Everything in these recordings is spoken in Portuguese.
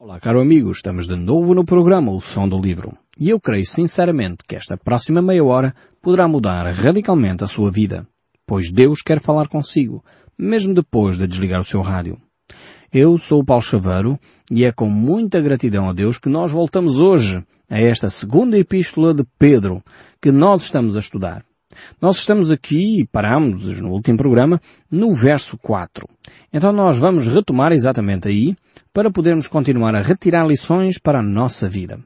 Olá, caro amigo, estamos de novo no programa O Som do Livro. E eu creio sinceramente que esta próxima meia hora poderá mudar radicalmente a sua vida, pois Deus quer falar consigo, mesmo depois de desligar o seu rádio. Eu sou o Paulo Chaveiro e é com muita gratidão a Deus que nós voltamos hoje a esta segunda epístola de Pedro que nós estamos a estudar. Nós estamos aqui, e parámos no último programa, no verso 4. Então nós vamos retomar exatamente aí para podermos continuar a retirar lições para a nossa vida.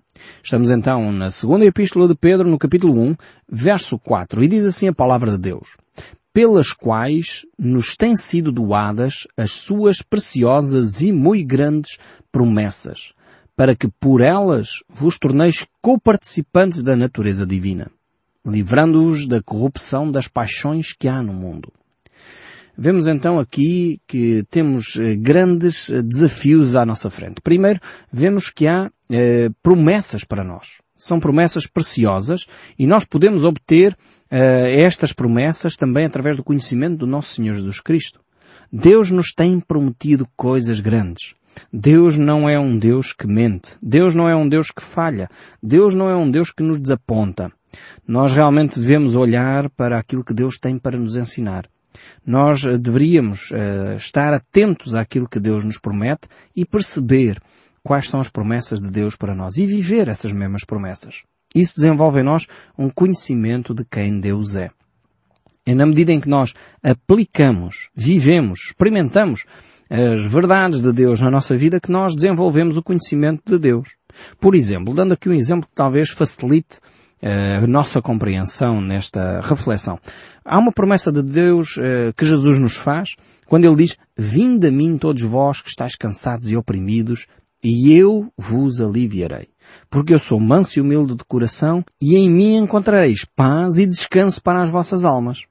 Estamos então na segunda epístola de Pedro, no capítulo 1, verso 4, e diz assim a palavra de Deus. Pelas quais nos têm sido doadas as suas preciosas e muito grandes promessas, para que por elas vos torneis coparticipantes da natureza divina livrando-os da corrupção das paixões que há no mundo. Vemos então aqui que temos eh, grandes eh, desafios à nossa frente. Primeiro, vemos que há eh, promessas para nós. São promessas preciosas e nós podemos obter eh, estas promessas também através do conhecimento do nosso Senhor Jesus Cristo. Deus nos tem prometido coisas grandes. Deus não é um Deus que mente. Deus não é um Deus que falha. Deus não é um Deus que nos desaponta. Nós realmente devemos olhar para aquilo que Deus tem para nos ensinar. Nós eh, deveríamos uh, estar atentos àquilo que Deus nos promete e perceber quais são as promessas de Deus para nós e viver essas mesmas promessas. Isso desenvolve em nós um conhecimento de quem Deus é. É na medida em que nós aplicamos, vivemos, experimentamos as verdades de Deus na nossa vida que nós desenvolvemos o conhecimento de Deus. Por exemplo, dando aqui um exemplo que talvez facilite eh, nossa compreensão nesta reflexão. Há uma promessa de Deus uh, que Jesus nos faz quando Ele diz, Vinde a mim todos vós que estáis cansados e oprimidos, e eu vos aliviarei. Porque eu sou manso e humilde de coração, e em mim encontrareis paz e descanso para as vossas almas.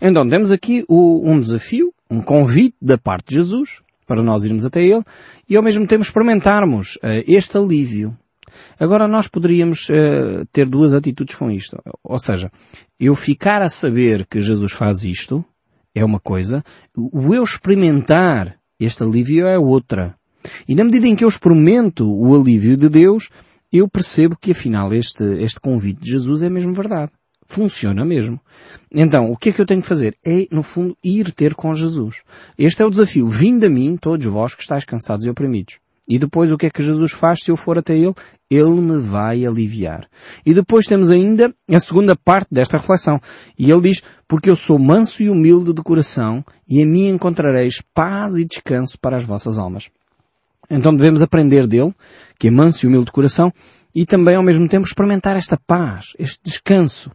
Então temos aqui o, um desafio, um convite da parte de Jesus, para nós irmos até Ele, e ao mesmo tempo experimentarmos uh, este alívio, Agora nós poderíamos uh, ter duas atitudes com isto. Ou seja, eu ficar a saber que Jesus faz isto é uma coisa, o eu experimentar este alívio é outra. E na medida em que eu experimento o alívio de Deus, eu percebo que afinal este, este convite de Jesus é mesmo verdade. Funciona mesmo. Então, o que é que eu tenho que fazer? É, no fundo, ir ter com Jesus. Este é o desafio. Vinde a mim, todos vós que estáis cansados e oprimidos. E depois o que é que Jesus faz se eu for até Ele? Ele me vai aliviar. E depois temos ainda a segunda parte desta reflexão. E ele diz, porque eu sou manso e humilde de coração, e em mim encontrareis paz e descanso para as vossas almas. Então devemos aprender dele, que é manso e humilde de coração, e também ao mesmo tempo experimentar esta paz, este descanso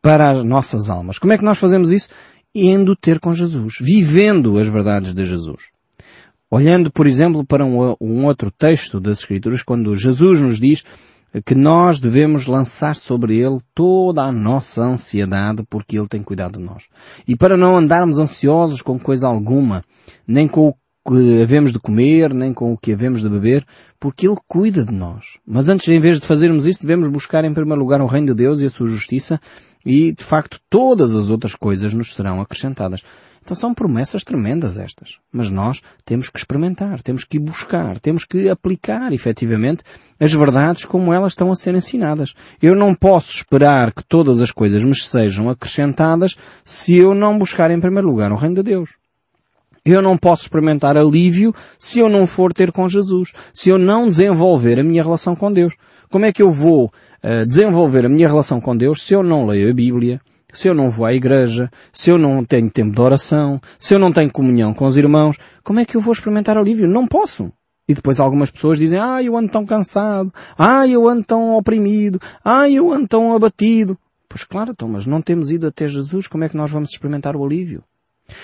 para as nossas almas. Como é que nós fazemos isso? Indo ter com Jesus, vivendo as verdades de Jesus. Olhando, por exemplo, para um, um outro texto das Escrituras, quando Jesus nos diz que nós devemos lançar sobre Ele toda a nossa ansiedade porque Ele tem cuidado de nós. E para não andarmos ansiosos com coisa alguma, nem com o que havemos de comer, nem com o que havemos de beber, porque Ele cuida de nós. Mas antes, em vez de fazermos isso, devemos buscar em primeiro lugar o reino de Deus e a sua justiça e, de facto, todas as outras coisas nos serão acrescentadas. Então são promessas tremendas estas. Mas nós temos que experimentar, temos que buscar, temos que aplicar efetivamente as verdades como elas estão a ser ensinadas. Eu não posso esperar que todas as coisas me sejam acrescentadas se eu não buscar em primeiro lugar o reino de Deus. Eu não posso experimentar alívio se eu não for ter com Jesus, se eu não desenvolver a minha relação com Deus. Como é que eu vou uh, desenvolver a minha relação com Deus se eu não leio a Bíblia, se eu não vou à igreja, se eu não tenho tempo de oração, se eu não tenho comunhão com os irmãos, como é que eu vou experimentar alívio? Não posso. E depois algumas pessoas dizem, ah, eu ando tão cansado, ah, eu ando tão oprimido, ah, eu ando tão abatido. Pois claro, então, mas não temos ido até Jesus, como é que nós vamos experimentar o alívio?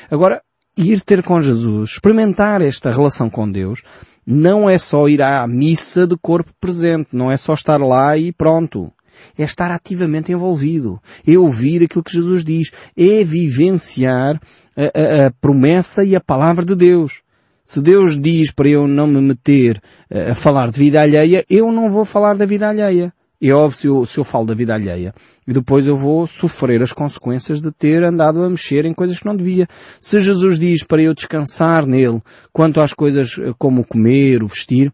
Agora, ir ter com Jesus, experimentar esta relação com Deus, não é só ir à missa de corpo presente, não é só estar lá e pronto é estar ativamente envolvido, é ouvir aquilo que Jesus diz, é vivenciar a, a, a promessa e a palavra de Deus. Se Deus diz para eu não me meter a falar de vida alheia, eu não vou falar da vida alheia. É óbvio se eu, se eu falo da vida alheia. E depois eu vou sofrer as consequências de ter andado a mexer em coisas que não devia. Se Jesus diz para eu descansar nele, quanto às coisas como comer, o vestir,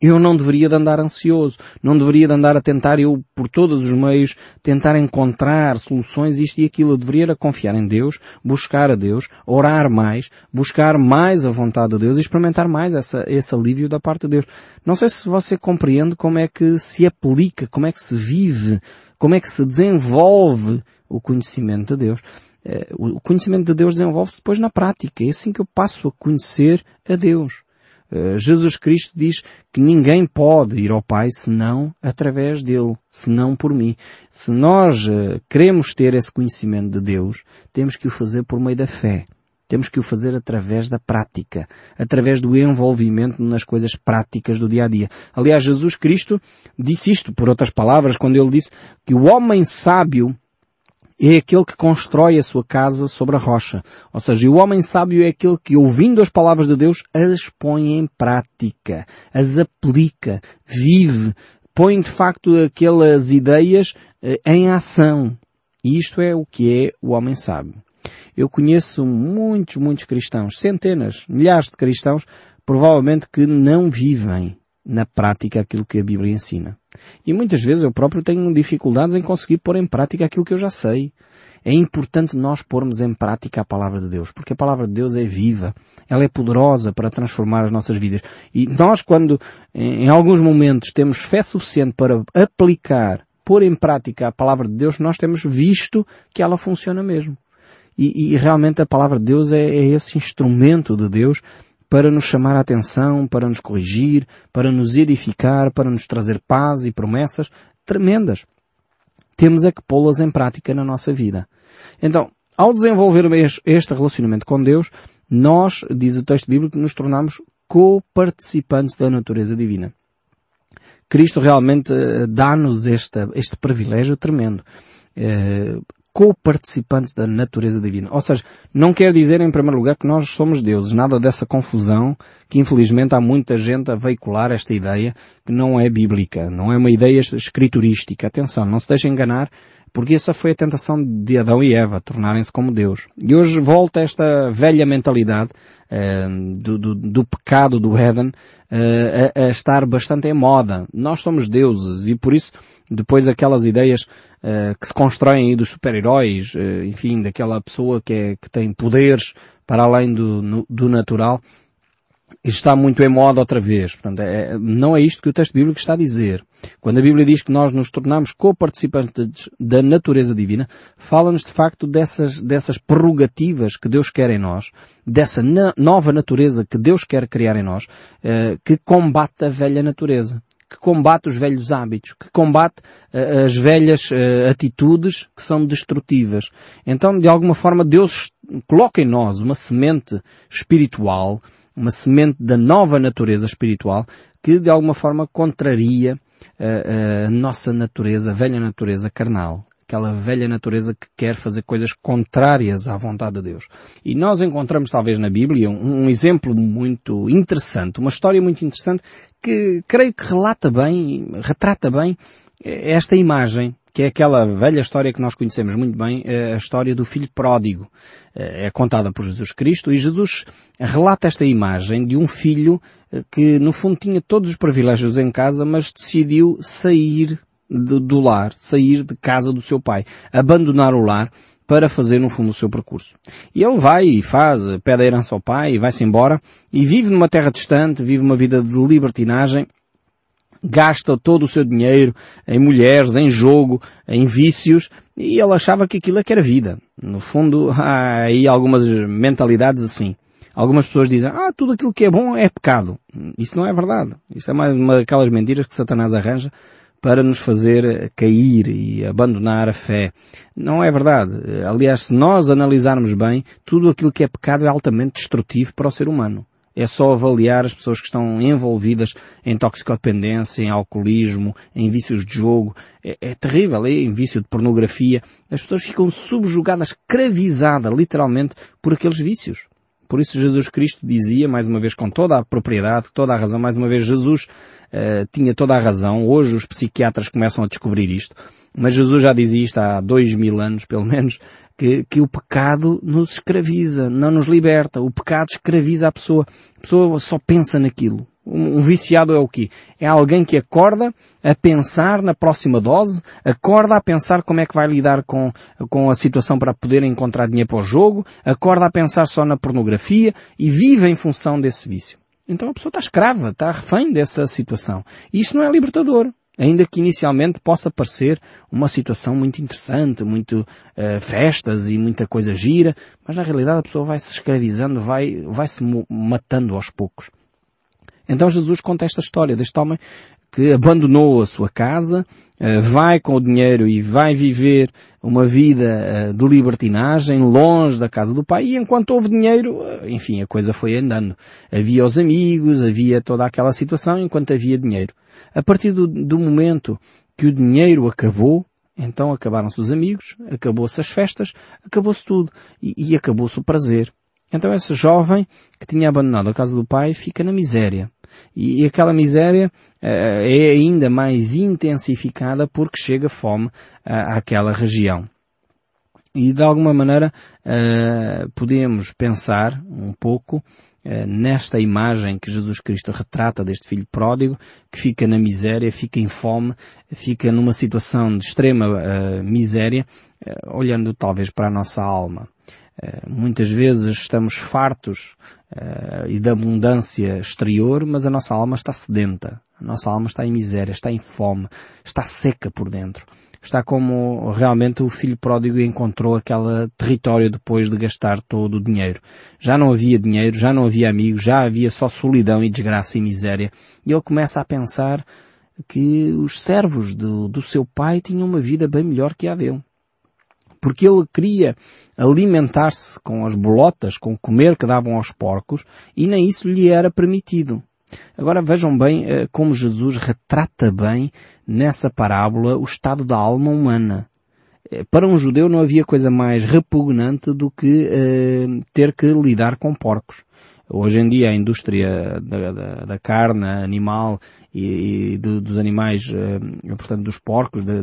eu não deveria de andar ansioso, não deveria de andar a tentar eu, por todos os meios, tentar encontrar soluções, isto e aquilo. Eu deveria confiar em Deus, buscar a Deus, orar mais, buscar mais a vontade de Deus e experimentar mais essa, esse alívio da parte de Deus. Não sei se você compreende como é que se aplica, como é que se vive, como é que se desenvolve o conhecimento de Deus. Eh, o conhecimento de Deus desenvolve-se depois na prática. É assim que eu passo a conhecer a Deus. Eh, Jesus Cristo diz que ninguém pode ir ao Pai senão através dele, senão por mim. Se nós eh, queremos ter esse conhecimento de Deus, temos que o fazer por meio da fé. Temos que o fazer através da prática, através do envolvimento nas coisas práticas do dia a dia. Aliás, Jesus Cristo disse isto, por outras palavras, quando ele disse que o homem sábio é aquele que constrói a sua casa sobre a rocha. Ou seja, o homem sábio é aquele que, ouvindo as palavras de Deus, as põe em prática, as aplica, vive, põe de facto aquelas ideias eh, em ação. E isto é o que é o homem sábio. Eu conheço muitos, muitos cristãos, centenas, milhares de cristãos, provavelmente que não vivem na prática aquilo que a Bíblia ensina. E muitas vezes eu próprio tenho dificuldades em conseguir pôr em prática aquilo que eu já sei. É importante nós pormos em prática a palavra de Deus, porque a palavra de Deus é viva, ela é poderosa para transformar as nossas vidas. E nós, quando em alguns momentos temos fé suficiente para aplicar, pôr em prática a palavra de Deus, nós temos visto que ela funciona mesmo. E, e realmente a palavra de Deus é, é esse instrumento de Deus para nos chamar a atenção, para nos corrigir, para nos edificar, para nos trazer paz e promessas tremendas. Temos é que pô-las em prática na nossa vida. Então, ao desenvolver este relacionamento com Deus, nós, diz o texto bíblico, nos tornamos co-participantes da natureza divina. Cristo realmente eh, dá-nos este, este privilégio tremendo. Co-participantes da natureza divina. Ou seja, não quer dizer em primeiro lugar que nós somos deuses, nada dessa confusão que infelizmente há muita gente a veicular esta ideia que não é bíblica, não é uma ideia escriturística. Atenção, não se deixe enganar, porque essa foi a tentação de Adão e Eva, tornarem-se como Deus. E hoje volta esta velha mentalidade eh, do, do, do, pecado do Éden uh, a, a, estar bastante em moda. Nós somos deuses e por isso depois aquelas ideias uh, que se constroem aí dos super-heróis, uh, enfim, daquela pessoa que, é, que tem poderes para além do, no, do natural, está muito em moda outra vez. Portanto, é, não é isto que o texto bíblico está a dizer. Quando a Bíblia diz que nós nos tornamos co-participantes da natureza divina, fala-nos de facto dessas, dessas prerrogativas que Deus quer em nós, dessa na, nova natureza que Deus quer criar em nós, eh, que combate a velha natureza que combate os velhos hábitos, que combate uh, as velhas uh, atitudes que são destrutivas. Então, de alguma forma, Deus coloca em nós uma semente espiritual uma semente da nova natureza espiritual que de alguma forma contraria a, eh, eh, a nossa natureza, a velha natureza carnal. Aquela velha natureza que quer fazer coisas contrárias à vontade de Deus. E nós encontramos talvez na Bíblia um, um exemplo muito interessante, uma história muito interessante que creio que relata bem, retrata bem eh, esta imagem que é aquela velha história que nós conhecemos muito bem, é a história do filho pródigo. É contada por Jesus Cristo e Jesus relata esta imagem de um filho eh, que no fundo tinha todos os privilégios em casa, mas decidiu sair do lar, sair de casa do seu pai, abandonar o lar para fazer no fundo o seu percurso. E ele vai e faz, pede a herança ao pai e vai-se embora e vive numa terra distante, vive uma vida de libertinagem gasta todo o seu dinheiro em mulheres, em jogo, em vícios, e ele achava que aquilo é que era vida. No fundo, há aí algumas mentalidades assim. Algumas pessoas dizem, ah, tudo aquilo que é bom é pecado. Isso não é verdade. Isso é mais uma daquelas mentiras que Satanás arranja para nos fazer cair e abandonar a fé. Não é verdade. Aliás, se nós analisarmos bem, tudo aquilo que é pecado é altamente destrutivo para o ser humano. É só avaliar as pessoas que estão envolvidas em toxicodependência, em alcoolismo, em vícios de jogo. É, é terrível, é em vício de pornografia. As pessoas ficam subjugadas, escravizadas, literalmente, por aqueles vícios. Por isso Jesus Cristo dizia, mais uma vez com toda a propriedade, toda a razão, mais uma vez Jesus uh, tinha toda a razão. Hoje os psiquiatras começam a descobrir isto. Mas Jesus já dizia isto há dois mil anos, pelo menos, que, que o pecado nos escraviza, não nos liberta. O pecado escraviza a pessoa. A pessoa só pensa naquilo. Um, viciado é o quê? É alguém que acorda a pensar na próxima dose, acorda a pensar como é que vai lidar com, com a situação para poder encontrar dinheiro para o jogo, acorda a pensar só na pornografia e vive em função desse vício. Então a pessoa está escrava, está refém dessa situação. E isso não é libertador. Ainda que inicialmente possa parecer uma situação muito interessante, muito uh, festas e muita coisa gira, mas na realidade a pessoa vai se escravizando, vai, vai se matando aos poucos. Então Jesus conta esta história deste homem que abandonou a sua casa, eh, vai com o dinheiro e vai viver uma vida eh, de libertinagem longe da casa do pai e enquanto houve dinheiro, eh, enfim, a coisa foi andando. Havia os amigos, havia toda aquela situação enquanto havia dinheiro. A partir do, do momento que o dinheiro acabou, então acabaram-se os amigos, acabou-se as festas, acabou-se tudo e, e acabou-se o prazer. Então esse jovem que tinha abandonado a casa do pai fica na miséria. E, aquela miséria uh, é ainda mais intensificada porque chega fome uh, àquela região. E de alguma maneira uh, podemos pensar um pouco nesta imagem que Jesus Cristo retrata deste filho pródigo, que fica na miséria, fica em fome, fica numa situação de extrema miséria, olhando talvez para a nossa alma. Muitas vezes estamos fartos uh, e da abundância exterior, mas a nossa alma está sedenta. A nossa alma está em miséria, está em fome, está seca por dentro. Está como realmente o filho pródigo encontrou aquele território depois de gastar todo o dinheiro. Já não havia dinheiro, já não havia amigos, já havia só solidão e desgraça e miséria. E ele começa a pensar que os servos do, do seu pai tinham uma vida bem melhor que a dele porque ele queria alimentar-se com as bolotas, com comer que davam aos porcos, e nem isso lhe era permitido. Agora vejam bem eh, como Jesus retrata bem nessa parábola o estado da alma humana. Eh, para um judeu não havia coisa mais repugnante do que eh, ter que lidar com porcos. Hoje em dia a indústria da, da, da carne animal e, e do, dos animais, uh, portanto dos porcos, da,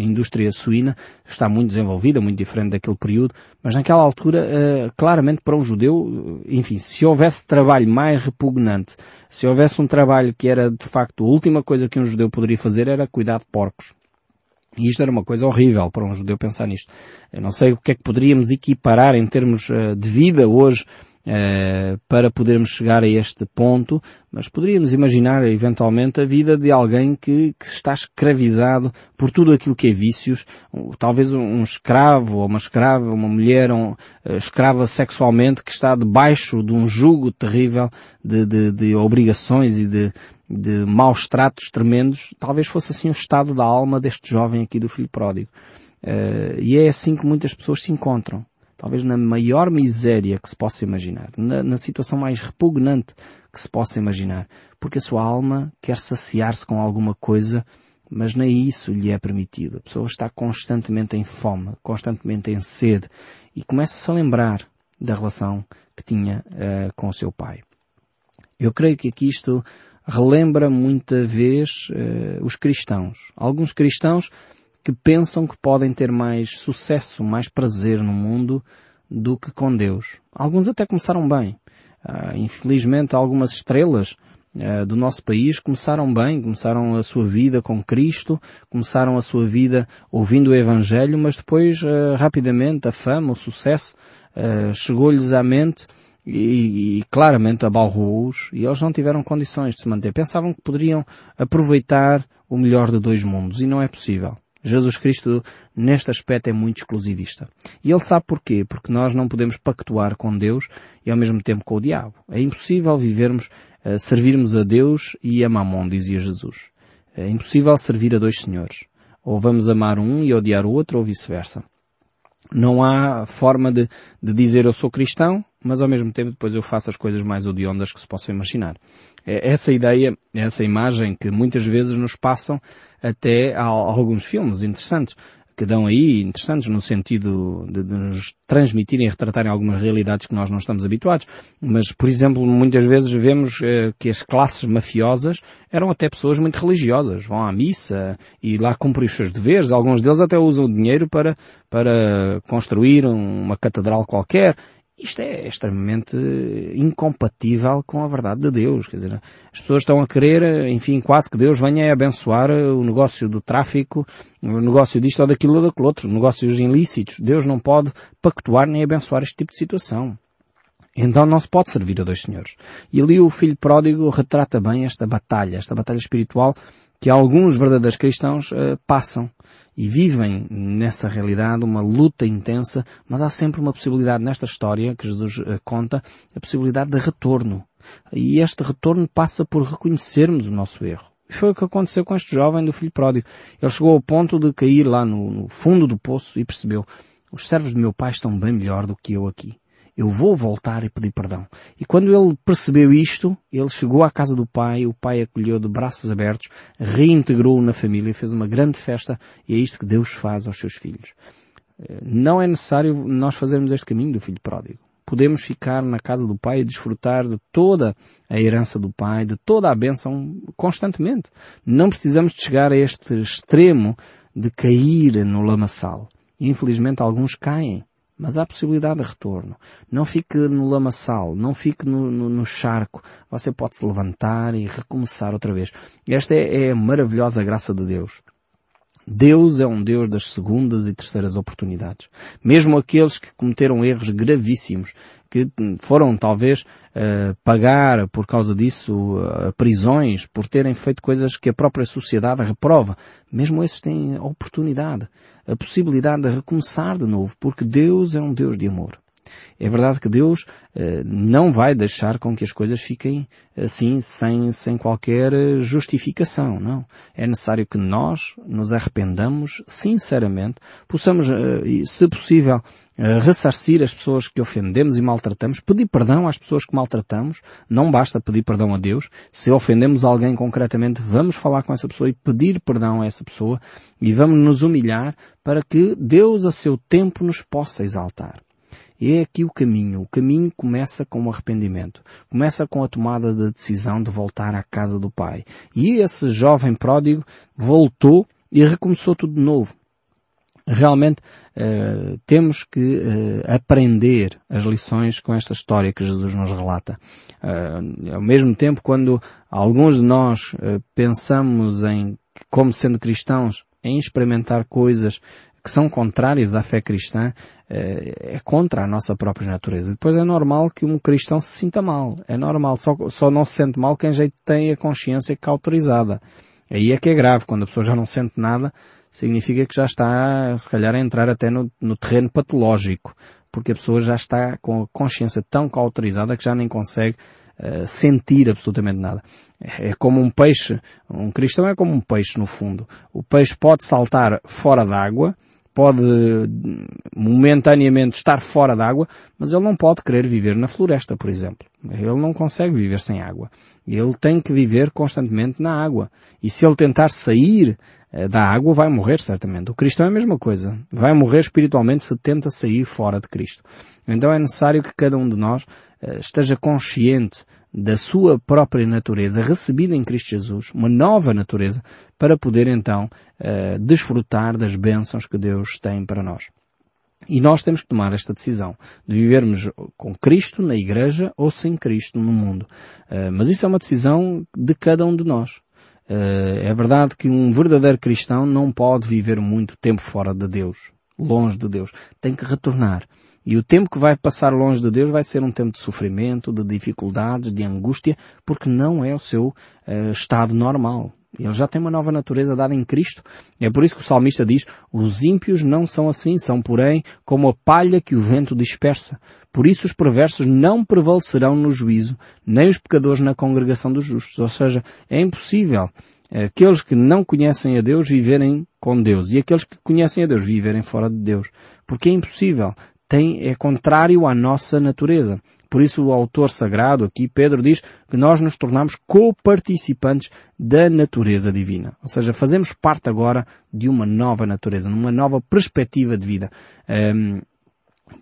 indústria suína, está muito desenvolvida, muito diferente daquele período, mas naquela altura, uh, claramente para um judeu, enfim, se houvesse trabalho mais repugnante, se houvesse um trabalho que era de facto a última coisa que um judeu poderia fazer era cuidar de porcos. E isto era uma coisa horrível para um judeu pensar nisto. Eu não sei o que é que poderíamos equiparar em termos de vida hoje uh, para podermos chegar a este ponto, mas poderíamos imaginar eventualmente a vida de alguém que, que está escravizado por tudo aquilo que é vícios, talvez um escravo ou uma escrava, uma mulher um, uh, escrava sexualmente que está debaixo de um jugo terrível de, de, de obrigações e de, de maus tratos tremendos, talvez fosse assim o estado da alma deste jovem aqui do filho pródigo. Uh, e é assim que muitas pessoas se encontram. Talvez na maior miséria que se possa imaginar. Na, na situação mais repugnante que se possa imaginar. Porque a sua alma quer saciar-se com alguma coisa, mas nem isso lhe é permitido. A pessoa está constantemente em fome, constantemente em sede e começa-se a lembrar da relação que tinha uh, com o seu pai. Eu creio que aqui isto relembra muita vez uh, os cristãos. Alguns cristãos que pensam que podem ter mais sucesso, mais prazer no mundo do que com Deus. Alguns até começaram bem. Uh, infelizmente, algumas estrelas uh, do nosso país começaram bem, começaram a sua vida com Cristo, começaram a sua vida ouvindo o Evangelho, mas depois, uh, rapidamente, a fama, o sucesso, chegou-lhes à mente e, e claramente abalrou-os e eles não tiveram condições de se manter. Pensavam que poderiam aproveitar o melhor de dois mundos e não é possível. Jesus Cristo, neste aspecto, é muito exclusivista. E ele sabe porquê? Porque nós não podemos pactuar com Deus e ao mesmo tempo com o diabo. É impossível vivermos, uh, servirmos a Deus e a Mamon, dizia Jesus. É impossível servir a dois senhores. Ou vamos amar um e odiar o outro, ou vice-versa. Não há forma de, de dizer eu sou cristão, mas ao mesmo tempo depois eu faço as coisas mais odiondas que se possam imaginar. É essa ideia, essa imagem que muitas vezes nos passam até a alguns filmes interessantes que dão aí, interessantes no sentido de, de, nos transmitirem e retratarem algumas realidades que nós não estamos habituados. Mas, por exemplo, muitas vezes vemos eh, que as classes mafiosas eram até pessoas muito religiosas. Vão à missa e lá cumprem os seus deveres. Alguns deles até usam o dinheiro para, para construir uma catedral qualquer isto é extremamente incompatível com a verdade de Deus. Quer dizer, as pessoas estão a querer, enfim, quase que Deus venha a abençoar o negócio do tráfico, o negócio disto ou daquilo ou daquele outro, negócios ilícitos. Deus não pode pactuar nem abençoar este tipo de situação. Então não se pode servir a dois senhores. E ali o filho pródigo retrata bem esta batalha, esta batalha espiritual que alguns verdadeiros cristãos uh, passam e vivem nessa realidade uma luta intensa, mas há sempre uma possibilidade nesta história que Jesus uh, conta, a possibilidade de retorno. E este retorno passa por reconhecermos o nosso erro. E foi o que aconteceu com este jovem do filho pródigo. Ele chegou ao ponto de cair lá no, no fundo do poço e percebeu, os servos de meu pai estão bem melhor do que eu aqui eu vou voltar e pedir perdão. E quando ele percebeu isto, ele chegou à casa do pai, o pai acolheu de braços abertos, reintegrou-o na família, fez uma grande festa e é isto que Deus faz aos seus filhos. Eh, não é necessário nós fazermos este caminho do filho pródigo. Podemos ficar na casa do pai e desfrutar de toda a herança do pai, de toda a bênção constantemente. Não precisamos de chegar a este extremo de cair no lamaçal. Infelizmente alguns caem mas há possibilidade de retorno. Não fique no lamaçal, não fique no, no, no charco. Você pode se levantar e recomeçar outra vez. Esta é, é a maravilhosa graça de Deus. Deus é um Deus das segundas e terceiras oportunidades. Mesmo aqueles que cometeram erros gravíssimos, que foram talvez uh, pagar por causa disso uh, prisões, por terem feito coisas que a própria sociedade reprova, mesmo esses têm a oportunidade, a possibilidade de recomeçar de novo, porque Deus é um Deus de amor. É verdade que Deus eh, não vai deixar com que as coisas fiquem assim, sem, sem qualquer eh, justificação, não. É necessário que nós nos arrependamos sinceramente, possamos, eh, se possível, ressarcir as pessoas que ofendemos e maltratamos, pedir perdão às pessoas que maltratamos, não basta pedir perdão a Deus, se ofendemos alguém concretamente, vamos falar com essa pessoa e pedir perdão a essa pessoa e vamos nos humilhar para que Deus a seu tempo nos possa exaltar. É aqui o caminho. O caminho começa com o arrependimento. Começa com a tomada da decisão de voltar à casa do Pai. E esse jovem pródigo voltou e recomeçou tudo de novo. Realmente uh, temos que uh, aprender as lições com esta história que Jesus nos relata. Uh, ao mesmo tempo, quando alguns de nós pensamos em, como sendo cristãos, em experimentar coisas que são contrárias à fé cristã, eh, é contra a nossa própria natureza. Depois é normal que um cristão se sinta mal. É normal. Só, só não se sente mal quem já tem a consciência cauterizada. Aí é que é grave. Quando a pessoa já não sente nada, significa que já está, se calhar, a entrar até no, no terreno patológico. Porque a pessoa já está com a consciência tão cauterizada que já nem consegue Uh, sentir absolutamente nada. É como um peixe, um cristão é como um peixe no fundo. O peixe pode saltar fora d'água, pode momentaneamente estar fora d'água, mas ele não pode querer viver na floresta, por exemplo. Ele não consegue viver sem água. Ele tem que viver constantemente na água. E se ele tentar sair eh, da água, vai morrer certamente. O cristão é a mesma coisa. Vai morrer espiritualmente se tenta sair fora de Cristo. Então é necessário que cada um de nós eh, esteja consciente da sua própria natureza recebida em Cristo Jesus, uma nova natureza, para poder então uh, desfrutar das bênçãos que Deus tem para nós. E nós temos que tomar esta decisão de vivermos com Cristo na igreja ou sem Cristo no mundo. Uh, mas isso é uma decisão de cada um de nós. Uh, é verdade que um verdadeiro cristão não pode viver muito tempo fora de Deus, longe de Deus. Tem que retornar. E o tempo que vai passar longe de Deus vai ser um tempo de sofrimento, de dificuldades, de angústia, porque não é o seu uh, estado normal. Ele já tem uma nova natureza dada em Cristo. É por isso que o salmista diz, os ímpios não são assim, são porém como a palha que o vento dispersa. Por isso os perversos não prevalecerão no juízo, nem os pecadores na congregação dos justos. Ou seja, é impossível aqueles que não conhecem a Deus viverem com Deus e aqueles que conhecem a Deus viverem fora de Deus. Porque é impossível tem, é contrário à nossa natureza. Por isso o autor sagrado aqui, Pedro, diz que nós nos tornamos co-participantes da natureza divina. Ou seja, fazemos parte agora de uma nova natureza, numa nova perspectiva de vida. Um,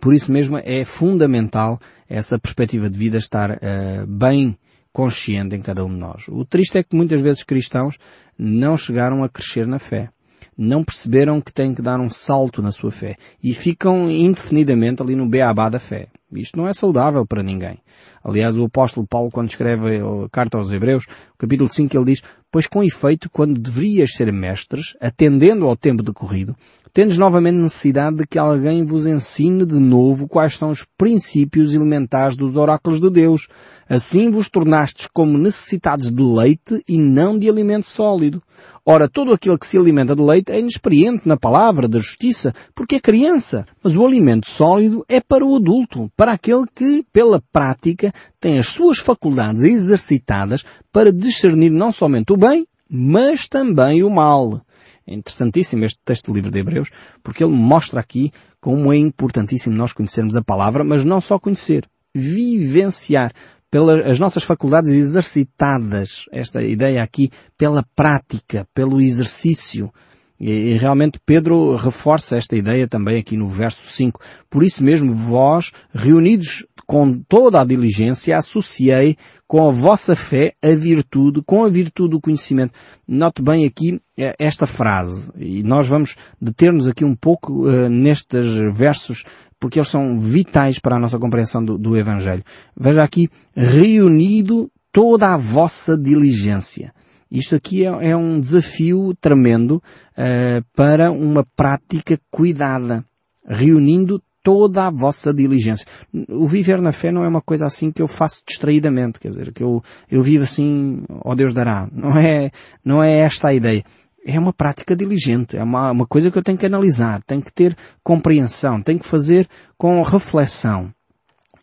por isso mesmo é fundamental essa perspectiva de vida estar uh, bem consciente em cada um de nós. O triste é que muitas vezes cristãos não chegaram a crescer na fé não perceberam que têm que dar um salto na sua fé e ficam indefinidamente ali no beabá da fé. Isto não é saudável para ninguém. Aliás, o apóstolo Paulo, quando escreve a carta aos Hebreus, capítulo 5, ele diz, pois com efeito, quando deverias ser mestres, atendendo ao tempo decorrido, tendes novamente necessidade de que alguém vos ensine de novo quais são os princípios elementares dos oráculos de Deus. Assim vos tornastes como necessitados de leite e não de alimento sólido. Ora, todo aquele que se alimenta de leite é inexperiente na palavra da justiça, porque é criança. Mas o alimento sólido é para o adulto, para aquele que, pela prática, tem as suas faculdades exercitadas para discernir não somente o bem, mas também o mal. É interessantíssimo este texto do livro de Hebreus, porque ele mostra aqui como é importantíssimo nós conhecermos a palavra, mas não só conhecer, vivenciar pelas nossas faculdades exercitadas, esta ideia aqui, pela prática, pelo exercício. E, realmente Pedro reforça esta ideia também aqui no verso 5. Por isso mesmo, vós, reunidos com toda a diligência, associei com a vossa fé a virtude, com a virtude o conhecimento. Note bem aqui eh, esta frase, e nós vamos deter-nos aqui um pouco uh, nestes versos porque eles são vitais para a nossa compreensão do, do Evangelho. Veja aqui, reunido toda a vossa diligência. Isto aqui é, é um desafio tremendo uh, para uma prática cuidada, reunindo toda a vossa diligência. O viver na fé não é uma coisa assim que eu faço distraidamente, quer dizer, que eu, eu vivo assim, ó oh Deus dará. Não é, não é esta a ideia é uma prática diligente, é uma, uma coisa que eu tenho que analisar, tenho que ter compreensão, tenho que fazer com reflexão.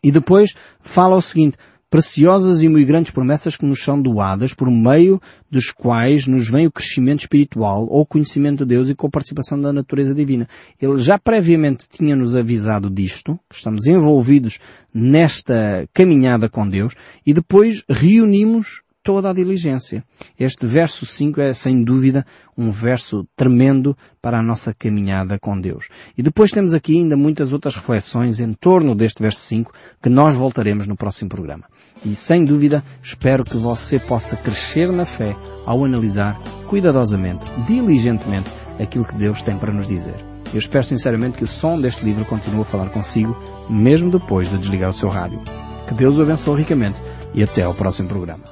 E depois fala o seguinte, preciosas e muito grandes promessas que nos são doadas, por meio dos quais nos vem o crescimento espiritual ou o conhecimento de Deus e com a participação da natureza divina. Ele já previamente tinha nos avisado disto, que estamos envolvidos nesta caminhada com Deus, e depois reunimos toda a diligência. Este verso 5 é sem dúvida um verso tremendo para a nossa caminhada com Deus. E depois temos aqui ainda muitas outras reflexões em torno deste verso 5 que nós voltaremos no próximo programa. E sem dúvida espero que você possa crescer na fé ao analisar cuidadosamente, diligentemente aquilo que Deus tem para nos dizer. Eu espero sinceramente que o som deste livro continue a falar consigo, mesmo depois de desligar o seu rádio. Que Deus o abençoe ricamente e até ao próximo programa.